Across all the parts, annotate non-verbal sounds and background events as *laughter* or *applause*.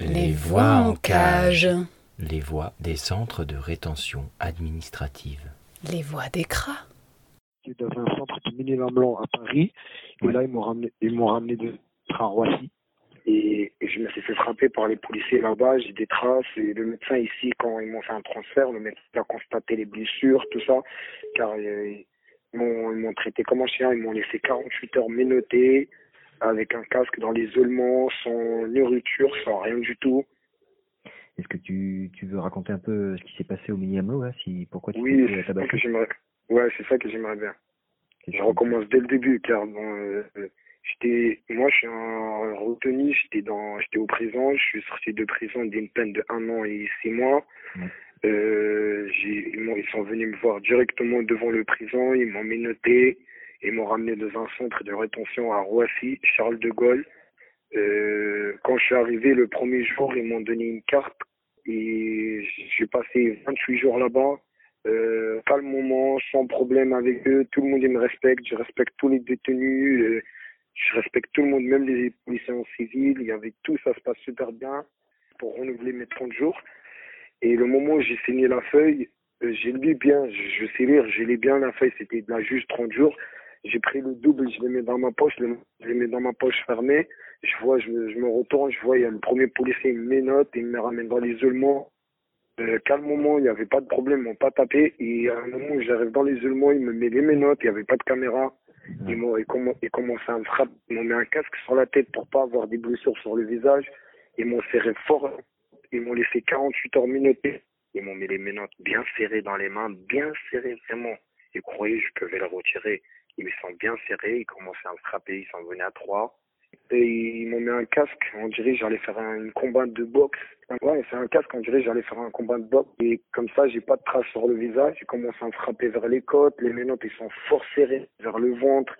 Les voix en cage. Les voix des centres de rétention administrative. Les voix des cras. J'étais dans un centre de mini blanc à Paris. Et là, ils m'ont ramené, ils m'ont ramené de à Roissy. Et, et je me suis fait frapper par les policiers là-bas. J'ai des traces. Et le médecin ici, quand ils m'ont fait un transfert, le médecin a constaté les blessures, tout ça. Car euh, ils m'ont, traité comme un chien. Ils m'ont laissé 48 heures menotté, avec un casque dans l'isolement, sans nourriture, sans rien du tout. Est-ce que tu, tu veux raconter un peu ce qui s'est passé au Miniamlo là si, Pourquoi tu Oui, t'es fait c'est ça que j'aimerais. Ouais, c'est ça que j'aimerais bien. Je recommence dès le début, car bon, euh, euh, j'étais, moi, je suis un retenu, j'étais dans, j'étais au prison, je suis sorti de prison d'une peine de un an et six mois. Ouais. Euh, j'ai, ils, sont venus me voir directement devant le prison, ils m'ont menotté, ils m'ont ramené dans un centre de rétention à Roissy, Charles de Gaulle. Euh, quand je suis arrivé le premier jour, ils m'ont donné une carte et j'ai passé 28 jours là-bas euh, calmement, sans problème avec eux. Tout le monde me respecte, je respecte tous les détenus, euh, je respecte tout le monde, même les policiers en civil. Il y avait tout, ça se passe super bien pour renouveler mes 30 jours. Et le moment où j'ai signé la feuille, euh, j'ai lu bien, je, sais lire, j'ai lu bien la feuille, c'était de la juste 30 jours. J'ai pris le double, je le mets dans ma poche, je le, mets dans ma poche fermée. Je vois, je, me- retourne, je vois, il y a le premier policier, il me ménote, il me ramène dans l'isolement. Euh, calmement, il n'y avait pas de problème, ils m'ont pas tapé. Et à un moment où j'arrive dans l'isolement, il me met les menottes, il n'y avait pas de caméra. Ils m'ont ils commencent à me frapper, ils m'ont mis un casque sur la tête pour pas avoir des blessures sur le visage. Ils m'ont serré fort, ils m'ont laissé 48 heures menotter. Ils m'ont mis les menottes bien serrées dans les mains, bien serrées vraiment. Ils croyaient que je pouvais les retirer. Ils me sont bien serrés, ils commençaient à me frapper, ils s'en venaient à trois. Et ils m'ont mis un casque, on dirait j'allais faire un combat de boxe. Ouais, c'est un casque, on dirait j'allais faire un combat de boxe. Et comme ça, j'ai pas de traces sur le visage. Ils commencent à me frapper vers les côtes, les menottes, sont fort serrés vers le ventre.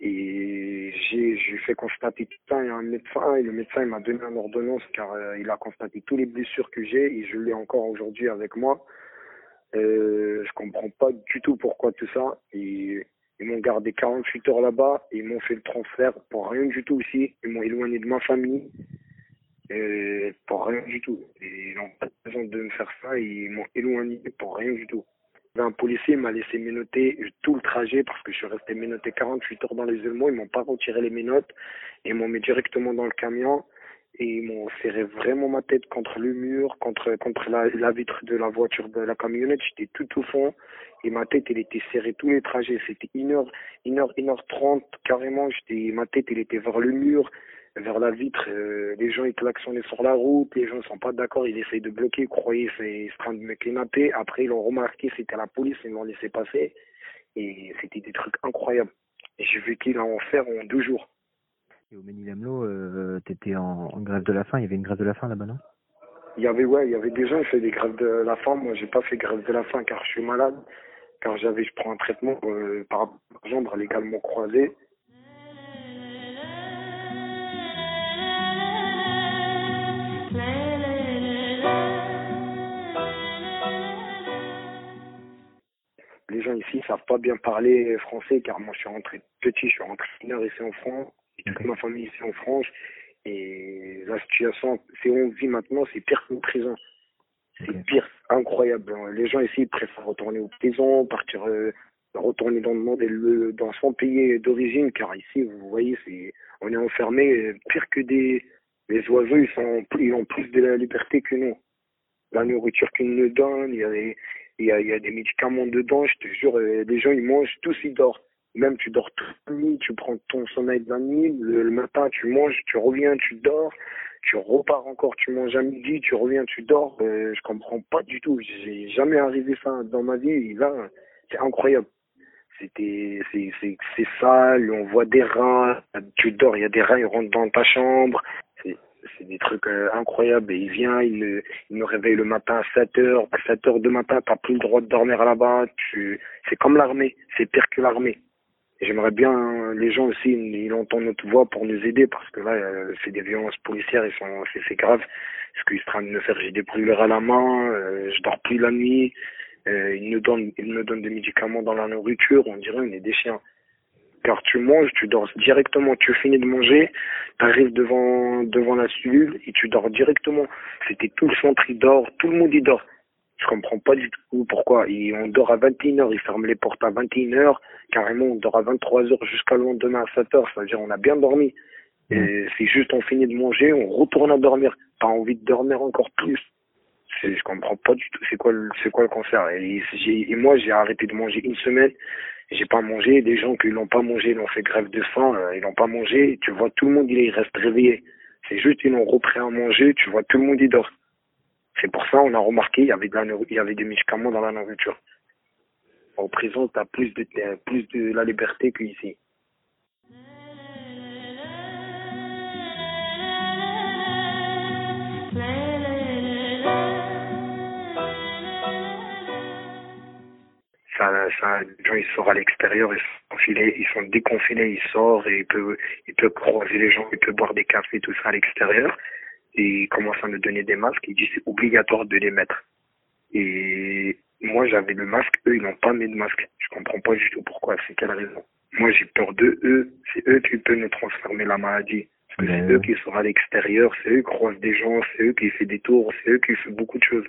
Et j'ai, j'ai fait constater tout ça à un médecin. Et le médecin, il m'a donné une ordonnance car euh, il a constaté toutes les blessures que j'ai et je l'ai encore aujourd'hui avec moi. Euh, je comprends pas du tout pourquoi tout ça. Ils m'ont gardé 48 heures là-bas, ils m'ont fait le transfert pour rien du tout aussi. Ils m'ont éloigné de ma famille, euh, pour rien du tout. Ils n'ont pas besoin de me faire ça, ils m'ont éloigné pour rien du tout. Un policier m'a laissé ménoter tout le trajet parce que je suis resté ménoté 48 heures dans l'isolement. Ils m'ont pas retiré les ménotes. Ils m'ont mis directement dans le camion et ils m'ont serré vraiment ma tête contre le mur, contre contre la, vitre de la voiture de la camionnette. J'étais tout au fond et ma tête elle était serrée tous les trajets. C'était une heure, une heure, une heure trente carrément. J'étais ma tête elle était vers le mur, vers la vitre. Euh, les gens ils klaxonnaient sur la route. Les gens sont pas d'accord. Ils essayent de bloquer. Ils croyaient c'est en train de me kidnapper. Après ils l'ont remarqué. C'était la police. Ils m'ont laissé passer et c'était des trucs incroyables. J'ai vécu l'enfer en deux jours. Au Ménilamlo, euh, t'étais en, en grève de la faim, il y avait une grève de la faim là-bas, non? Il y avait ouais, il y avait des gens qui faisaient des grèves de la faim. Moi, j'ai pas fait grève de la faim car je suis malade, car j'avais, je prends un traitement euh, par jambe légalement croisée. Les gens ici savent pas bien parler français car moi je suis rentré petit, je suis rentré mineur ici en France, et toute Ok. ma famille ici en France. Et la situation, c'est où on vit maintenant, c'est pire qu'une prison. C'est Ok. pire, c'est incroyable. Les gens ici ils préfèrent retourner aux prisons, partir, euh, retourner dans le monde, et le- dans son pays d'origine, car ici, vous voyez, c'est, on est enfermé euh, pire que des, les oiseaux, ils sont, ils ont plus de la liberté que nous. La nourriture qu'ils nous donnent, il y a des, il y a, il y a des médicaments dedans, je te jure, euh, les gens ils mangent, tous ils dorment. Même tu dors toute la nuit, tu prends ton sommeil de la nuit, le, le matin tu manges, tu reviens, tu dors, tu repars encore, tu manges à midi, tu reviens, tu dors. Euh, je comprends pas du tout. J'ai jamais arrivé ça dans ma vie. Là, c'est incroyable. C'était, c'est, c'est, c'est sale. On voit des rats. Tu dors, il y a des rats, ils rentrent dans ta chambre. C'est, c'est des trucs euh, incroyables. Et il vient, il me, il me réveille le matin à 7 heures. À 7 heures de matin, t'as plus le droit de dormir là-bas. Tu, c'est comme l'armée. C'est pire que l'armée. J'aimerais bien les gens aussi, ils entendent notre voix pour nous aider parce que là, euh, c'est des violences policières, ils sont, c'est grave. Parce qu'ils sont en train de me faire, j'ai des brûlures à la main, euh, je dors plus la nuit, euh, ils nous donnent, ils me donnent des médicaments dans la nourriture, on dirait on est des chiens. Car tu manges, tu dors directement, tu finis de manger, tu arrives devant, devant la cellule et tu dors directement. C'était tout le centre, il dort, tout le monde y dort. Je comprends pas du tout pourquoi. Et on dort à 21h, ils ferment les portes à 21h, carrément on dort à 23h jusqu'à le lendemain à 7h, c'est-à-dire on a bien dormi. Et mm. c'est juste on finit de manger, on retourne à dormir. Pas envie de dormir encore plus. Je comprends pas du tout c'est quoi le c'est quoi le cancer. Et, et moi j'ai arrêté de manger une semaine, j'ai pas mangé. Des gens qui l'ont pas mangé, ils ont fait grève de faim, euh, ils l'ont pas mangé. Tu vois tout le monde il reste réveillé. C'est juste ils l'ont repris à manger, tu vois tout le monde y dort. C'est pour ça on a remarqué il y avait de la, il y avait des médicaments dans la nourriture. En prison, tu as plus de plus de la liberté qu'ici. ça, les gens ils sortent à l'extérieur, ils sont confinés, ils sont déconfinés, ils sortent et ils peuvent, ils peuvent croiser les gens, ils peuvent boire des cafés, tout ça à l'extérieur. Et ils commencent à nous donner des masques, ils disent c'est obligatoire de les mettre. Et moi j'avais le masque, eux ils n'ont pas mis de masque. Je comprends pas du tout pourquoi, c'est quelle raison. Moi j'ai peur de eux, c'est eux qui peuvent nous transformer la maladie. Parce que c'est eux qui sont à l'extérieur, c'est eux qui croisent des gens, c'est eux qui font des tours, c'est eux qui font beaucoup de choses.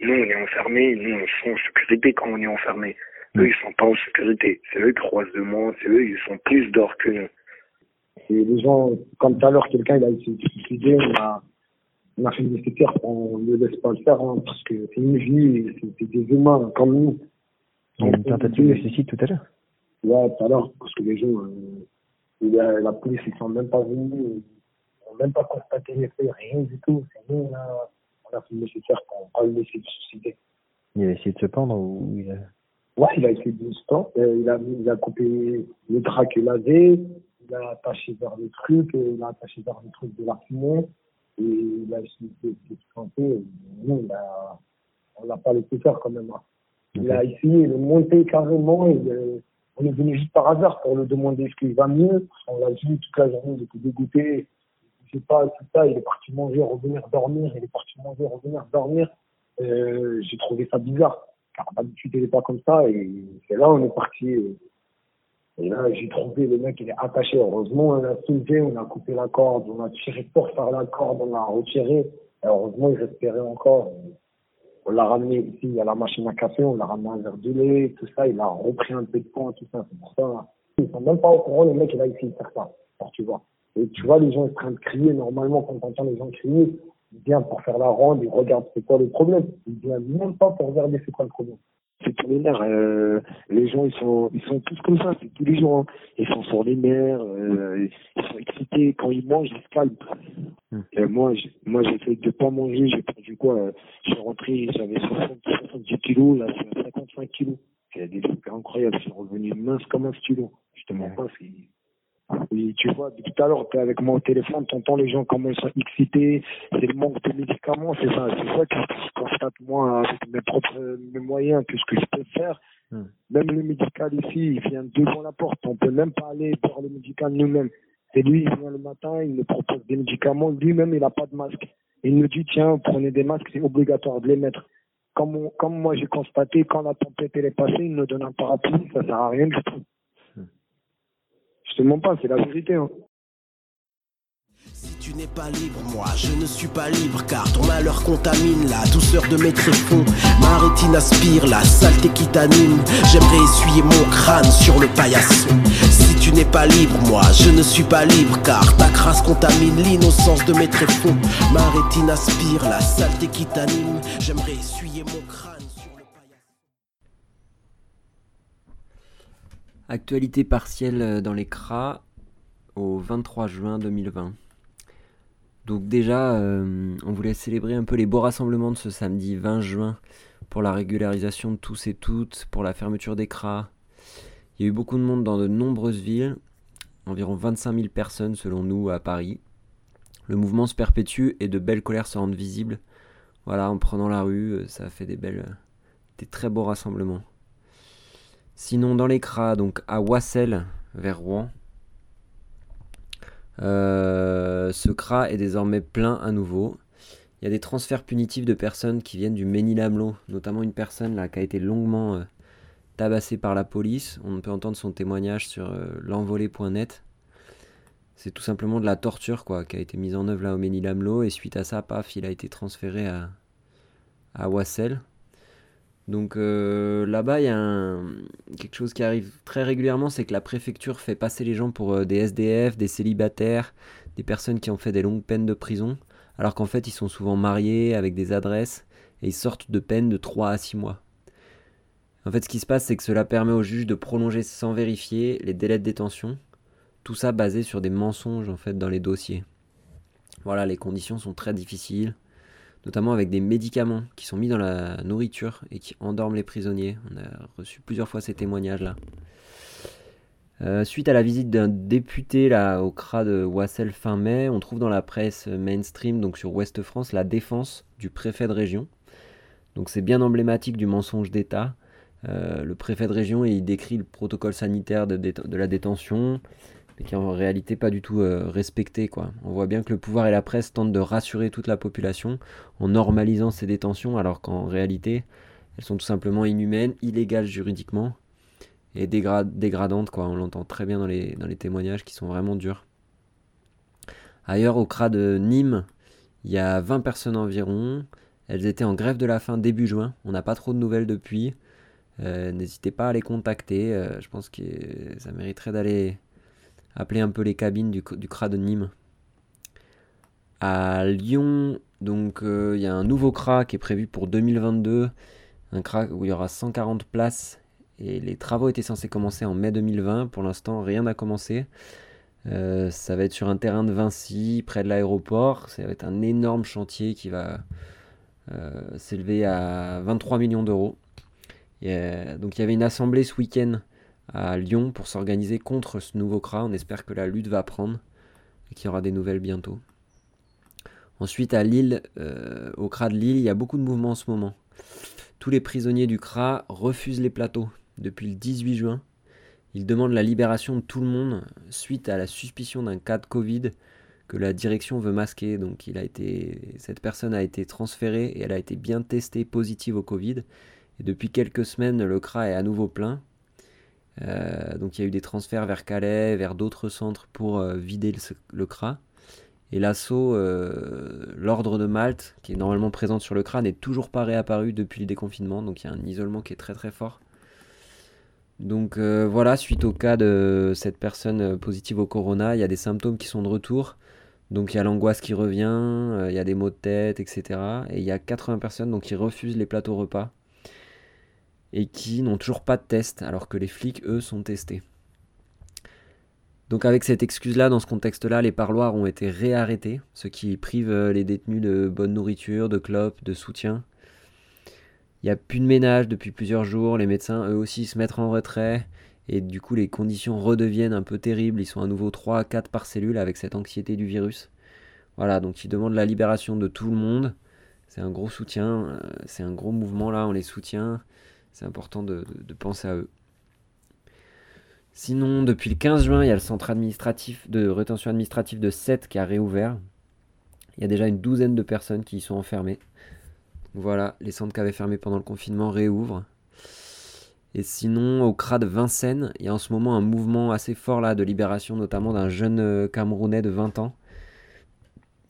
Nous, on est enfermés, nous, on est en sécurité quand on est enfermés. Eux, ils sont pas en sécurité. C'est eux qui croisent de monde, c'est eux, ils sont plus d'or que nous. C'est les gens, comme tout à l'heure, quelqu'un, il a essayé de suicider, on a, on a fait le nécessaire, on ne laisse pas le faire, hein, parce que c'est une vie, c'est des humains comme nous. Il y a une tentative de suicide tout à l'heure Ouais, tout à l'heure, parce que les gens, euh, la police, ils sont même pas venus, ils n'ont même pas constaté les faits, rien du tout. C'est nous, a, on a fait le nécessaire pour pas le laisser suicider. Il a essayé de se pendre ou il a... Ouais, il a essayé de se pendre. Euh, il, a, il a coupé le drap qu'il avait, il a attaché vers le truc, il a attaché vers le truc de la fumée, et il a essayé de. Nous, il a, on l'a pas laissé faire quand même. Hein. Il a essayé de monter carrément, et, euh, on est venu juste par hasard pour lui demander ce qu'il va mieux. On l'a vu toute la journée, il était dégoûté. Je sais pas, tout ça, il est parti manger, revenir dormir, il est parti manger, revenir dormir. Euh, j'ai trouvé ça bizarre. Car d'habitude, il n'est pas comme ça. Et c'est là, on est parti. Et là, j'ai trouvé le mec, il est attaché. Heureusement, on a soulevé, on a coupé la corde, on a tiré pour faire la corde, on a retiré. Et heureusement, il respirait encore. On l'a ramené ici à la machine à café, on l'a ramené un verre de lait, tout ça. Il a repris un peu de poids, tout ça. C'est pour ça. Ils sont même pas au courant, le mec, il a essayé de faire ça. Alors, tu vois. Et tu vois, les gens sont en train de crier. Normalement, quand on entend les gens crier, il vient pour faire la ronde, il regarde c'est quoi le problème. Il vient même pas pour regarder c'est quoi le problème. C'est tous les nerfs. Euh, les gens, ils sont, ils sont tous comme ça. C'est tous les jours. Hein. Ils sont sur les nerfs. Euh, ils sont excités. Quand ils mangent, ils se calment. Et moi, moi, j'essaie de pas manger. J'ai perdu quoi Je suis rentré, j'avais 70 kilos. Là, c'est 55 kilos. C'est des trucs incroyables. Je suis revenu mince comme un stylo. Je te mens pas. C'est et tu vois, depuis tout à l'heure, tu es avec moi au téléphone, tu entends les gens comment ils sont excités, c'est le manque de médicaments, c'est ça, c'est ça que je constate moi avec mes propres mes moyens, que ce que je peux faire. Hmm. Même le médical ici, il vient devant la porte, on peut même pas aller voir le médical nous-mêmes. C'est lui, il vient le matin, il nous propose des médicaments, lui-même il n'a pas de masque. Il nous dit, tiens, prenez des masques, c'est obligatoire de les mettre. Comme, comme moi j'ai constaté, quand la tempête elle est passée, il nous donne un parapluie, ça sert à rien du tout. Je te pas, c'est la vérité. Hein. Si tu n'es pas libre, moi je ne suis pas libre car ton malheur contamine la douceur de mes tréfonds. Ma rétine aspire la saleté qui t'anime. J'aimerais essuyer mon crâne sur le paillasson. Si tu n'es pas libre, moi je ne suis pas libre car ta crasse contamine l'innocence de mes tréfonds. Ma rétine aspire la saleté qui t'anime. J'aimerais essuyer mon crâne. Actualité partielle euh, dans les CRA au 23 juin 2020. Donc déjà, euh, on voulait célébrer un peu les beaux rassemblements de ce samedi 20 juin pour la régularisation de tous et toutes, pour la fermeture des CRA. Il y a eu beaucoup de monde dans de nombreuses villes, environ 25 000 personnes selon nous à Paris. Le mouvement se perpétue et de belles colères se rendent visibles. Voilà, en prenant la rue, euh, ça fait des belles, des très beaux rassemblements. Sinon, dans les CRA, donc à Wassel, vers Rouen. ce CRA est désormais plein à nouveau. Il y a des transferts punitifs de personnes qui viennent du Ménil-Amelot, notamment une personne là qui a été longuement tabassée par la police. On peut entendre son témoignage sur l'envolée.net. C'est tout simplement de la torture quoi, qui a été mise en œuvre là au Ménil-Amelot et suite à ça, paf, il a été transféré à, à Wassel. Donc euh, là-bas, il y a quelque chose qui arrive très régulièrement, c'est que la préfecture fait passer les gens pour euh, des SDF, des célibataires, des personnes qui ont fait des longues peines de prison, alors qu'en fait ils sont souvent mariés avec des adresses et ils sortent de peine de 3 à 6 mois. En fait, ce qui se passe, c'est que cela permet au juge de prolonger sans vérifier les délais de détention, tout ça basé sur des mensonges en fait dans les dossiers. Voilà, les conditions sont très difficiles notamment avec des médicaments qui sont mis dans la nourriture et qui endorment les prisonniers. On a reçu plusieurs fois ces témoignages-là. Euh, suite à la visite d'un député là, au CRA de Wassel fin mai, on trouve dans la presse mainstream, donc sur Ouest France, la défense du préfet de région. Donc c'est bien emblématique du mensonge d'État. Euh, le préfet de région, il décrit le protocole sanitaire de, de la détention, mais qui est en réalité pas du tout euh, respecté. On voit bien que le pouvoir et la presse tentent de rassurer toute la population en normalisant ces détentions, alors qu'en réalité, elles sont tout simplement inhumaines, illégales juridiquement et dégradantes. Quoi. On l'entend très bien dans les, dans les témoignages qui sont vraiment durs. Ailleurs, au CRA de Nîmes, il y a 20 personnes environ. Elles étaient en grève de la faim début juin. On n'a pas trop de nouvelles depuis. Euh, n'hésitez pas à les contacter. Euh, je pense que ça mériterait d'aller appeler un peu les cabines du, du CRA de Nîmes. À Lyon, donc euh, il y a un nouveau CRA qui est prévu pour 2022, un CRA où il y aura 140 places et les travaux étaient censés commencer en mai 2020. Pour l'instant, rien n'a commencé. Euh, ça va être sur un terrain de Vinci, près de l'aéroport. Ça va être un énorme chantier qui va euh, s'élever à 23 millions d'euros. donc il y avait une assemblée ce week-end à Lyon pour s'organiser contre ce nouveau CRA. On espère que la lutte va prendre et qu'il y aura des nouvelles bientôt. Ensuite, à Lille, euh, au CRA de Lille, il y a beaucoup de mouvements en ce moment. Tous les prisonniers du CRA refusent les plateaux depuis le 18 juin. Ils demandent la libération de tout le monde suite à la suspicion d'un cas de Covid que la direction veut masquer. Donc, il a été, cette personne a été transférée et elle a été bien testée positive au Covid. Et depuis quelques semaines, le CRA est à nouveau plein. Euh, donc il y a eu des transferts vers Calais, vers d'autres centres pour euh, vider le, CRA. Et l'assaut, euh, l'ordre de Malte, qui est normalement présente sur le CRA, n'est toujours pas réapparu depuis le déconfinement. Donc il y a un isolement qui est très très fort. Donc voilà, suite au cas de cette personne positive au corona, il y a des symptômes qui sont de retour. Donc il y a l'angoisse qui revient, il y a des maux de tête, etc. Et il y a 80 personnes donc, qui refusent les plateaux repas et qui n'ont toujours pas de test alors que les flics, eux, sont testés. Donc avec cette excuse-là, dans ce contexte-là, les parloirs ont été réarrêtés, ce qui prive euh, les détenus de bonne nourriture, de clopes, de soutien. Il n'y a plus de ménage depuis plusieurs jours, les médecins eux aussi se mettent en retrait, et du coup les conditions redeviennent un peu terribles, ils sont à nouveau 3 à 4 par cellule avec cette anxiété du virus. Voilà, donc ils demandent la libération de tout le monde, c'est un gros soutien, euh, c'est un gros mouvement là, on les soutient, c'est important de, penser à eux. Sinon, depuis le 15 juin, il y a le centre administratif de rétention administrative de 7 qui a réouvert. Il y a déjà une douzaine de personnes qui y sont enfermées. Voilà, les centres qui avaient fermé pendant le confinement réouvrent. Et sinon, au CRA de Vincennes, il y a en ce moment un mouvement assez fort là de libération, notamment d'un jeune euh, Camerounais de 20 ans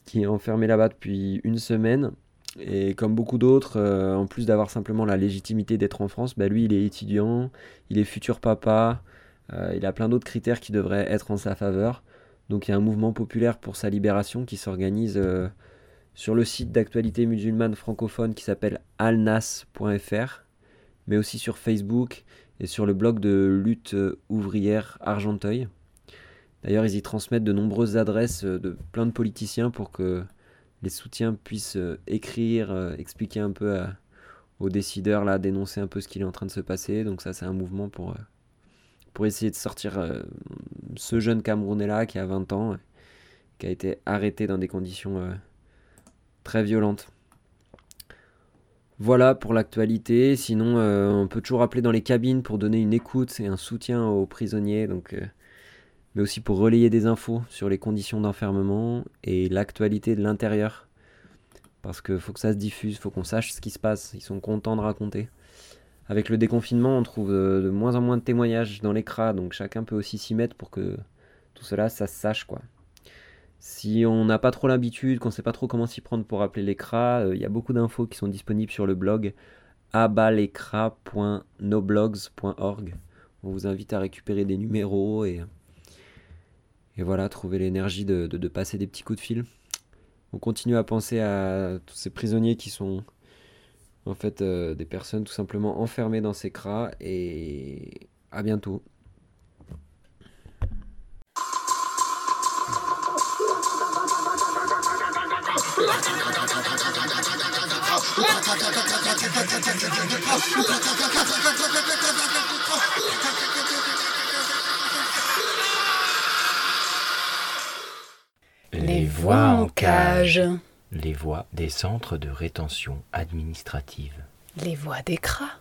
qui est enfermé là-bas depuis une semaine et comme beaucoup d'autres, euh, en plus d'avoir simplement la légitimité d'être en France, bah lui il est étudiant, il est futur papa, euh, il a plein d'autres critères qui devraient être en sa faveur. Donc il y a un mouvement populaire pour sa libération qui s'organise euh, sur le site d'actualité musulmane francophone qui s'appelle alnas.fr, mais aussi sur Facebook et sur le blog de lutte ouvrière Argenteuil. D'ailleurs ils y transmettent de nombreuses adresses de plein de politiciens pour que les soutiens puissent euh, écrire, euh, expliquer un peu aux décideurs, là, dénoncer un peu ce qui est en train de se passer. Donc ça, c'est un mouvement pour, euh, pour essayer de sortir ce jeune Camerounais-là qui a 20 ans, qui a été arrêté dans des conditions très violentes. Voilà pour l'actualité. Sinon, on peut toujours appeler dans les cabines pour donner une écoute et un soutien aux prisonniers. Donc, mais aussi pour relayer des infos sur les conditions d'enfermement et l'actualité de l'intérieur. Parce qu'il faut que ça se diffuse, faut qu'on sache ce qui se passe, ils sont contents de raconter. Avec le déconfinement, on trouve de, de moins en moins de témoignages dans les cras, donc chacun peut aussi s'y mettre pour que tout cela, ça se sache quoi. Si on n'a pas trop l'habitude, qu'on ne sait pas trop comment s'y prendre pour appeler les cras, euh, il y a beaucoup d'infos qui sont disponibles sur le blog abalecra.noblogs.org. On vous invite à récupérer des numéros et, et voilà, trouver l'énergie de, de- passer des petits coups de fil. On continue à penser à tous ces prisonniers qui sont en fait euh, des personnes tout simplement enfermées dans ces cras et à bientôt. *laughs* voix en cage. Les voix des centres de rétention administrative. Les voix des cras.